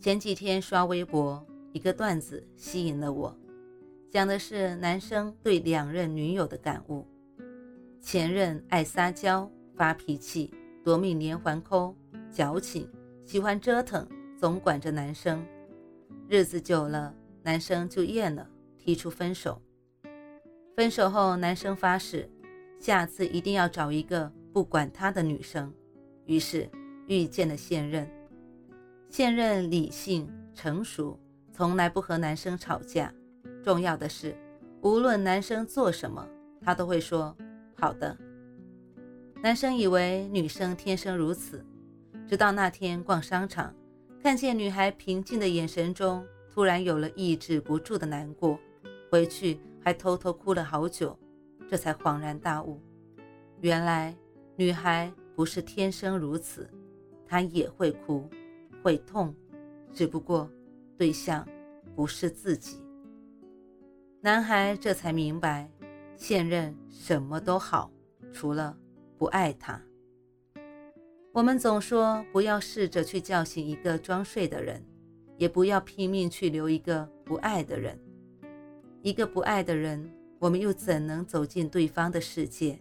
前几天刷微博，一个段子吸引了我，讲的是男生对两任女友的感悟。前任爱撒娇、发脾气、夺命连环扣、矫情，喜欢折腾，总管着男生。日子久了，男生就厌了，提出分手。分手后，男生发誓，下次一定要找一个不管他的女生。于是遇见了现任。现任理性成熟，从来不和男生吵架。重要的是，无论男生做什么，他都会说好的。男生以为女生天生如此，直到那天逛商场，看见女孩平静的眼神中，突然有了抑制不住的难过，回去还偷偷哭了好久，这才恍然大悟，原来女孩不是天生如此，她也会哭。会痛，只不过对象不是自己。男孩这才明白，现任什么都好，除了不爱他。我们总说不要试着去叫醒一个装睡的人，也不要拼命去留一个不爱的人。一个不爱的人，我们又怎能走进对方的世界？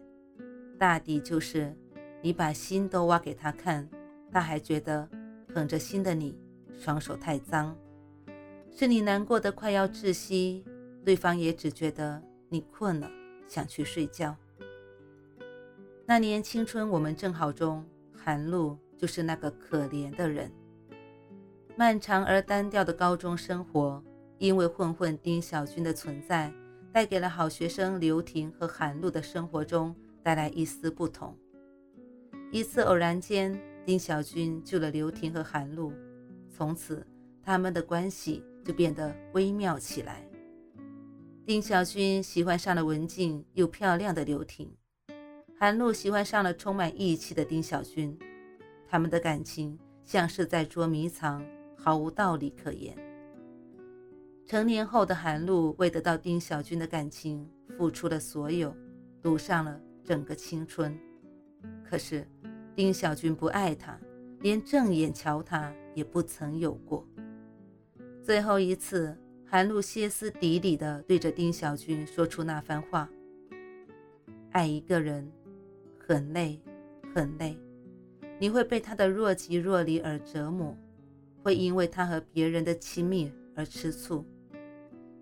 大抵就是你把心都挖给他看，他还觉得。捧着心的你，双手太脏，是你难过的快要窒息，对方也只觉得你困了，想去睡觉。那年青春我们正好中，韩露就是那个可怜的人。漫长而单调的高中生活，因为混混丁小军的存在，带给了好学生刘婷和韩露的生活中带来一丝不同。一次偶然间。丁小军救了刘婷和韩露，从此他们的关系就变得微妙起来。丁小军喜欢上了文静又漂亮的刘婷，韩露喜欢上了充满义气的丁小军。他们的感情像是在捉迷藏，毫无道理可言。成年后的韩露为得到丁小军的感情，付出了所有，赌上了整个青春。可是。丁小军不爱她，连正眼瞧她也不曾有过。最后一次，韩露歇斯底里地对着丁小军说出那番话：“爱一个人，很累，很累。你会被他的若即若离而折磨，会因为他和别人的亲密而吃醋，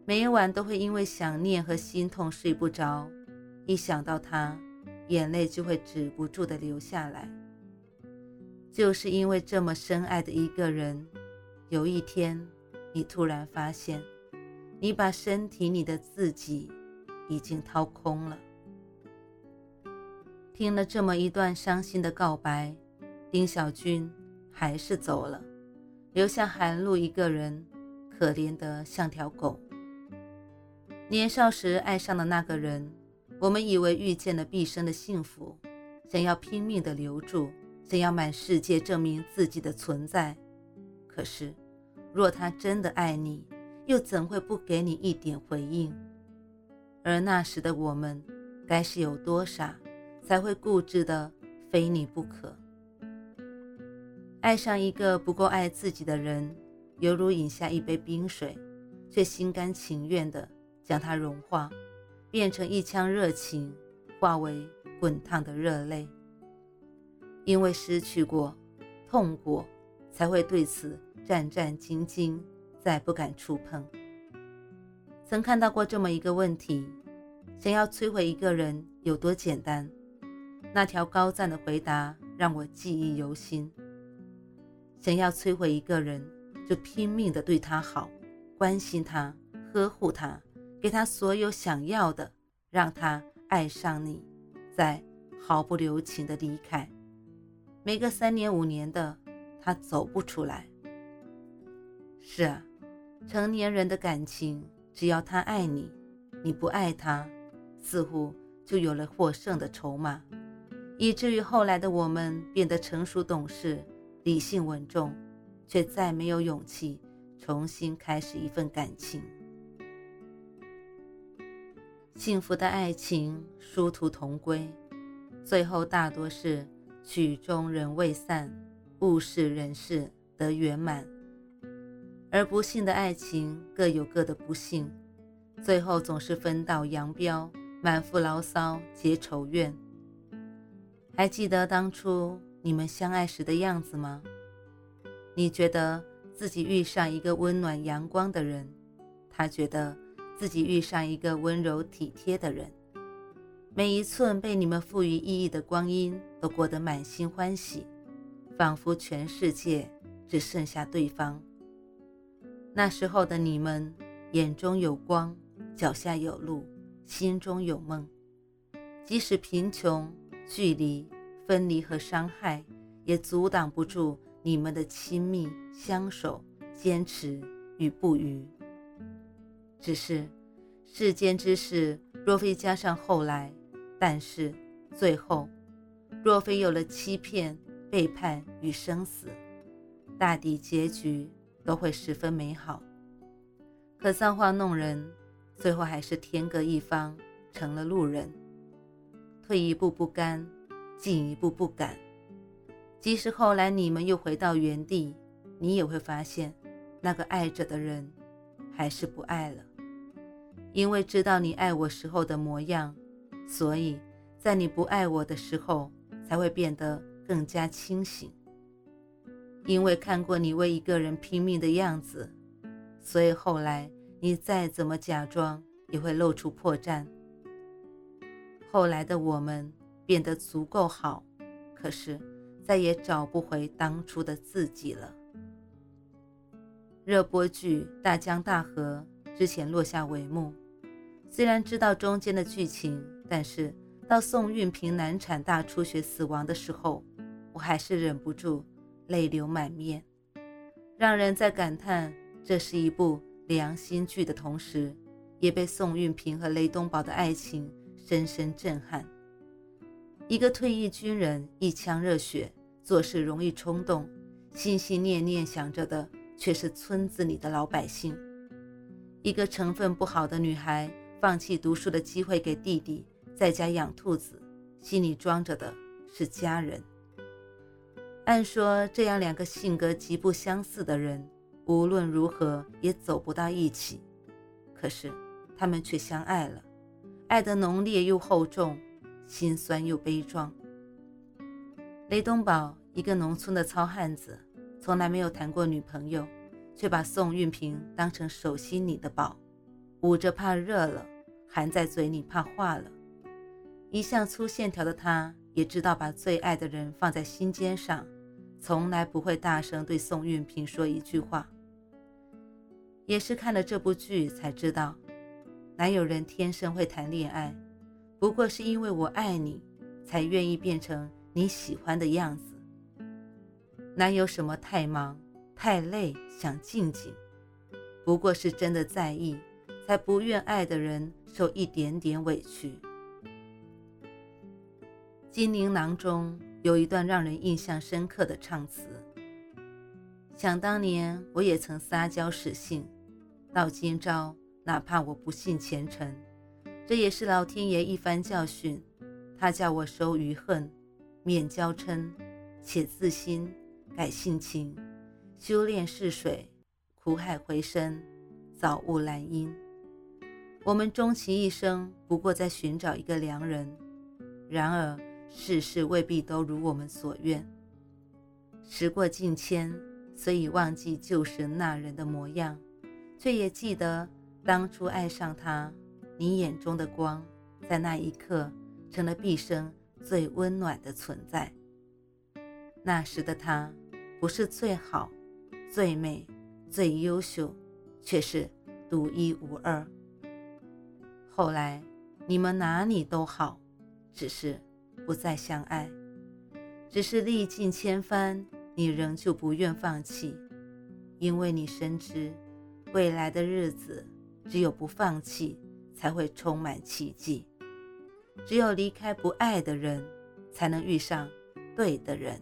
每晚都会因为想念和心痛睡不着，一想到他，眼泪就会止不住地流下来。”就是因为这么深爱的一个人，有一天，你突然发现，你把身体里的自己已经掏空了。听了这么一段伤心的告白，丁小军还是走了，留下韩露一个人，可怜得像条狗。年少时爱上的那个人，我们以为遇见了毕生的幸福，想要拼命的留住。想要满世界证明自己的存在，可是，若他真的爱你，又怎会不给你一点回应？而那时的我们，该是有多傻，才会固执的非你不可？爱上一个不够爱自己的人，犹如饮下一杯冰水，却心甘情愿的将它融化，变成一腔热情，化为滚烫的热泪。因为失去过，痛过，才会对此战战兢兢，再不敢触碰。曾看到过这么一个问题：想要摧毁一个人有多简单？那条高赞的回答让我记忆犹新。想要摧毁一个人，就拼命的对他好，关心他，呵护他，给他所有想要的，让他爱上你，再毫不留情的离开。没个三年五年的，他走不出来。是啊，成年人的感情，只要他爱你，你不爱他，似乎就有了获胜的筹码，以至于后来的我们变得成熟懂事、理性稳重，却再没有勇气重新开始一份感情。幸福的爱情殊途同归，最后大多是曲终人未散，物是人事得圆满；而不幸的爱情各有各的不幸，最后总是分道扬镳，满腹牢骚结仇怨。还记得当初你们相爱时的样子吗？你觉得自己遇上一个温暖阳光的人，他觉得。自己遇上一个温柔体贴的人，每一寸被你们赋予意义的光阴都过得满心欢喜，仿佛全世界只剩下对方。那时候的你们，眼中有光，脚下有路，心中有梦。即使贫穷、距离、分离和伤害，也阻挡不住你们的亲密、相守、坚持与不渝。只是世间之事，若非加上后来，但是最后，若非有了欺骗、背叛与生死，大抵结局都会十分美好。可造化弄人，最后还是天各一方，成了路人。退一步不甘，进一步不敢。即使后来你们又回到原地，你也会发现，那个爱着的人，还是不爱了。因为知道你爱我时候的模样，所以在你不爱我的时候才会变得更加清醒。因为看过你为一个人拼命的样子，所以后来你再怎么假装也会露出破绽。后来的我们变得足够好，可是再也找不回当初的自己了。热播剧《大江大河》之前落下帷幕。虽然知道中间的剧情，但是到宋运平难产大出血死亡的时候，我还是忍不住泪流满面，让人在感叹这是一部良心剧的同时，也被宋运平和雷东宝的爱情深深震撼。一个退役军人，一腔热血，做事容易冲动，心心念念想着的却是村子里的老百姓。一个成分不好的女孩。放弃读书的机会给弟弟，在家养兔子，心里装着的是家人。按说这样两个性格极不相似的人，无论如何也走不到一起，可是他们却相爱了，爱得浓烈又厚重，心酸又悲壮。雷东宝一个农村的糙汉子，从来没有谈过女朋友，却把宋运平当成手心里的宝，捂着怕热了。含在嘴里怕化了。一向粗线条的他，也知道把最爱的人放在心尖上，从来不会大声对宋运平说一句话。也是看了这部剧才知道，哪有人天生会谈恋爱？不过是因为我爱你，才愿意变成你喜欢的样子。哪有什么太忙、太累想静静？不过是真的在意。才不愿爱的人受一点点委屈。《金陵囊》中有一段让人印象深刻的唱词：“想当年我也曾撒娇使性，到今朝哪怕我不信前尘，这也是老天爷一番教训。他叫我收余恨，免娇嗔，且自新，改性情，修炼试水，苦海回声，早悟兰因。”我们终其一生，不过在寻找一个良人。然而世事未必都如我们所愿。时过境迁，虽已忘记旧时那人的模样，却也记得当初爱上他，你眼中的光，在那一刻成了毕生最温暖的存在。那时的他，不是最好、最美、最优秀，却是独一无二。后来，你们哪里都好，只是不再相爱。只是历尽千帆，你仍旧不愿放弃，因为你深知，未来的日子只有不放弃，才会充满奇迹。只有离开不爱的人，才能遇上对的人。